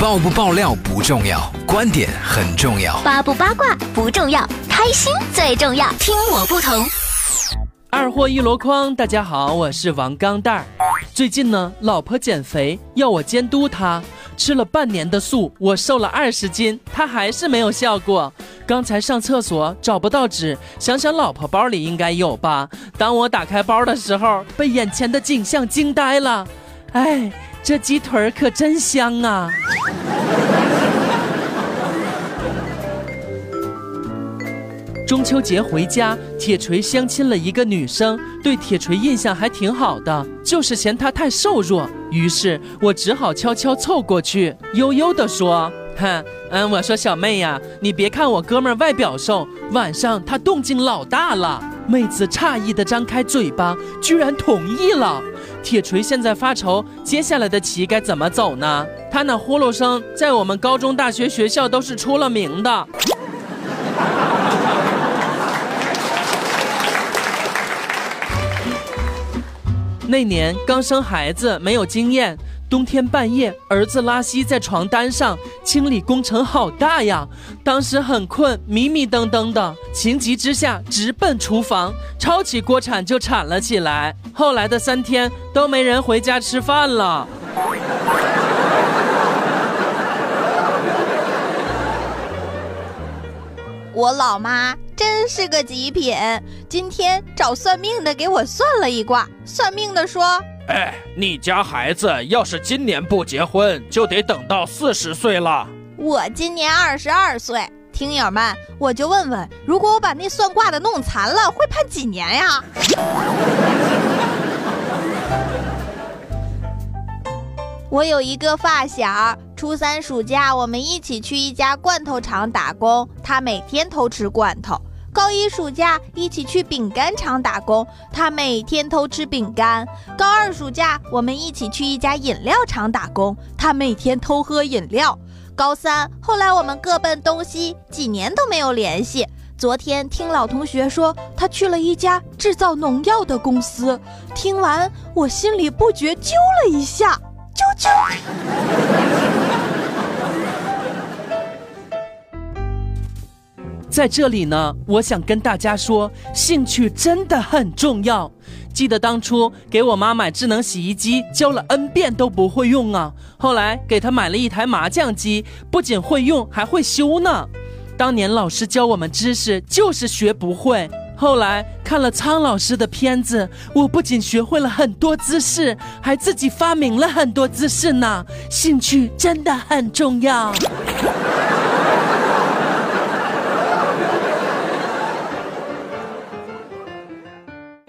爆不爆料不重要，观点很重要。八不八卦不重要，开心最重要。听我不同。二货一箩筐，大家好，我是王钢蛋儿。最近呢，老婆减肥，要我监督她。吃了半年的素，我瘦了二十斤，她还是没有效果。刚才上厕所找不到纸，想想老婆包里应该有吧。当我打开包的时候，被眼前的景象惊呆了。哎，这鸡腿儿可真香啊！中秋节回家，铁锤相亲了一个女生，对铁锤印象还挺好的，就是嫌她太瘦弱。于是我只好悄悄凑过去，悠悠地说：“哼，嗯，我说小妹呀，你别看我哥们儿外表瘦，晚上他动静老大了。”妹子诧异地张开嘴巴，居然同意了。铁锤现在发愁，接下来的棋该怎么走呢？他那呼噜声在我们高中、大学学校都是出了名的。那年刚生孩子，没有经验。冬天半夜，儿子拉稀在床单上，清理工程好大呀！当时很困，迷迷瞪瞪的，情急之下直奔厨房，抄起锅铲就铲了起来。后来的三天都没人回家吃饭了。我老妈真是个极品。今天找算命的给我算了一卦，算命的说：“哎，你家孩子要是今年不结婚，就得等到四十岁了。”我今年二十二岁，听友们，我就问问，如果我把那算卦的弄残了，会判几年呀？我有一个发小。初三暑假，我们一起去一家罐头厂打工，他每天偷吃罐头。高一暑假，一起去饼干厂打工，他每天偷吃饼干。高二暑假，我们一起去一家饮料厂打工，他每天偷喝饮料。高三，后来我们各奔东西，几年都没有联系。昨天听老同学说，他去了一家制造农药的公司，听完我心里不觉揪了一下。揪揪。在这里呢，我想跟大家说，兴趣真的很重要。记得当初给我妈买智能洗衣机，教了 N 遍都不会用啊。后来给她买了一台麻将机，不仅会用，还会修呢。当年老师教我们知识，就是学不会。后来看了苍老师的片子，我不仅学会了很多姿势，还自己发明了很多姿势呢。兴趣真的很重要。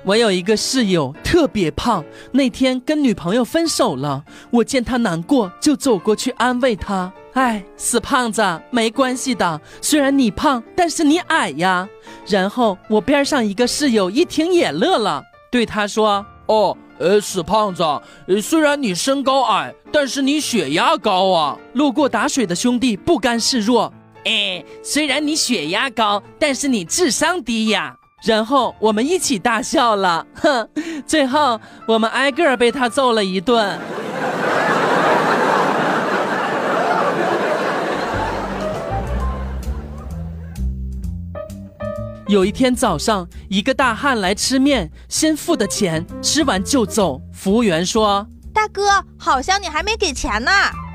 我有一个室友特别胖，那天跟女朋友分手了，我见他难过，就走过去安慰他。哎，死胖子，没关系的。虽然你胖，但是你矮呀。然后我边上一个室友一听也乐了，对他说：“哦，呃，死胖子，虽然你身高矮，但是你血压高啊。”路过打水的兄弟不甘示弱：“哎，虽然你血压高，但是你智商低呀。”然后我们一起大笑了，哼。最后我们挨个被他揍了一顿。有一天早上，一个大汉来吃面，先付的钱，吃完就走。服务员说：“大哥，好像你还没给钱呢。”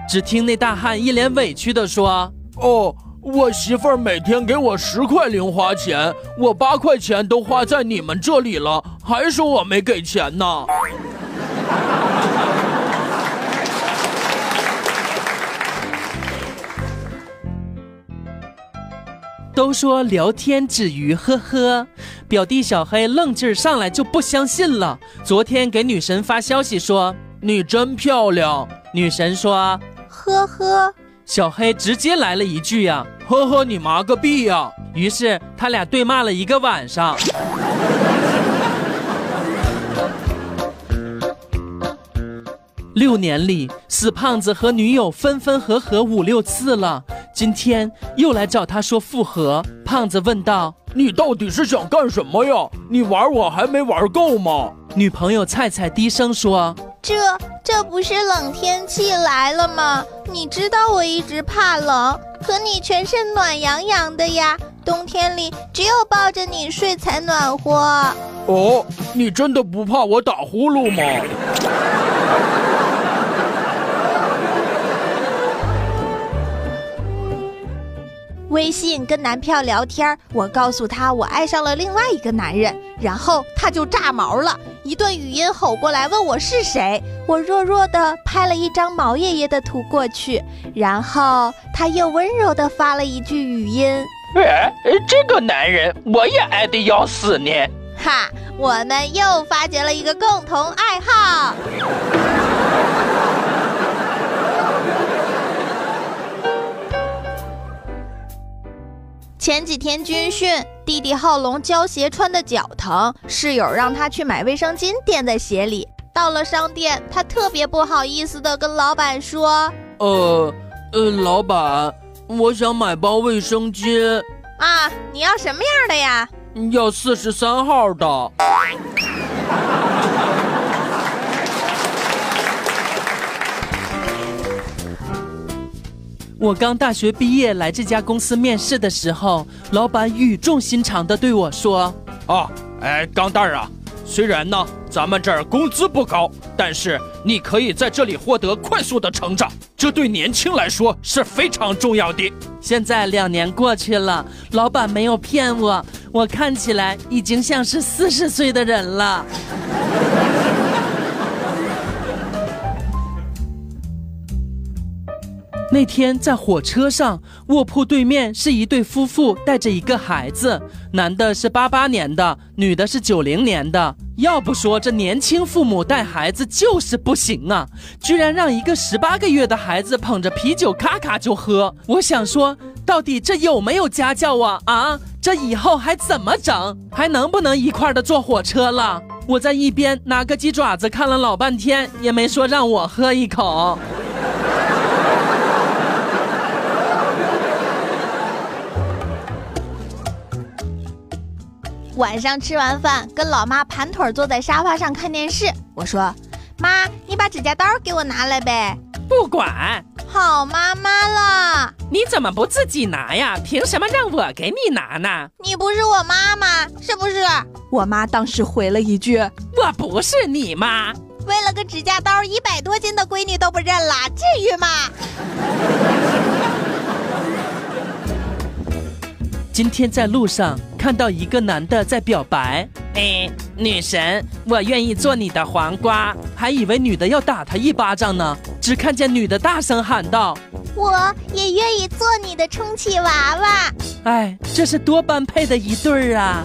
只听那大汉一脸委屈的说：“哦，我媳妇儿每天给我十块零花钱，我八块钱都花在你们这里了，还说我没给钱呢。”都说聊天止于呵呵，表弟小黑愣劲儿上来就不相信了。昨天给女神发消息说你真漂亮，女神说呵呵，小黑直接来了一句呀呵呵你妈个逼呀！于是他俩对骂了一个晚上。六年里，死胖子和女友分分合合五六次了。今天又来找他说复合，胖子问道：“你到底是想干什么呀？你玩我还没玩够吗？”女朋友菜菜低声说：“这这不是冷天气来了吗？你知道我一直怕冷，可你全身暖洋洋的呀。冬天里只有抱着你睡才暖和。哦，你真的不怕我打呼噜吗？微信跟男票聊天，我告诉他我爱上了另外一个男人，然后他就炸毛了，一段语音吼过来问我是谁，我弱弱的拍了一张毛爷爷的图过去，然后他又温柔的发了一句语音，哎，这个男人我也爱的要死呢。哈，我们又发掘了一个共同爱好。前几天军训，弟弟浩龙胶鞋穿的脚疼，室友让他去买卫生巾垫在鞋里。到了商店，他特别不好意思的跟老板说：“呃呃，老板，我想买包卫生巾。啊，你要什么样的呀？要四十三号的。”我刚大学毕业来这家公司面试的时候，老板语重心长地对我说：“啊，哎，钢蛋儿啊，虽然呢咱们这儿工资不高，但是你可以在这里获得快速的成长，这对年轻来说是非常重要的。”现在两年过去了，老板没有骗我，我看起来已经像是四十岁的人了。那天在火车上，卧铺对面是一对夫妇，带着一个孩子，男的是八八年的，女的是九零年的。要不说这年轻父母带孩子就是不行啊，居然让一个十八个月的孩子捧着啤酒咔咔就喝。我想说，到底这有没有家教啊？啊，这以后还怎么整？还能不能一块儿的坐火车了？我在一边拿个鸡爪子看了老半天，也没说让我喝一口。晚上吃完饭，跟老妈盘腿坐在沙发上看电视。我说：“妈，你把指甲刀给我拿来呗。”不管，好妈妈了。你怎么不自己拿呀？凭什么让我给你拿呢？你不是我妈妈，是不是？我妈当时回了一句：“我不是你妈。”为了个指甲刀，一百多斤的闺女都不认了，至于吗？今天在路上看到一个男的在表白，哎，女神，我愿意做你的黄瓜，还以为女的要打他一巴掌呢，只看见女的大声喊道：“我也愿意做你的充气娃娃。”哎，这是多般配的一对儿啊！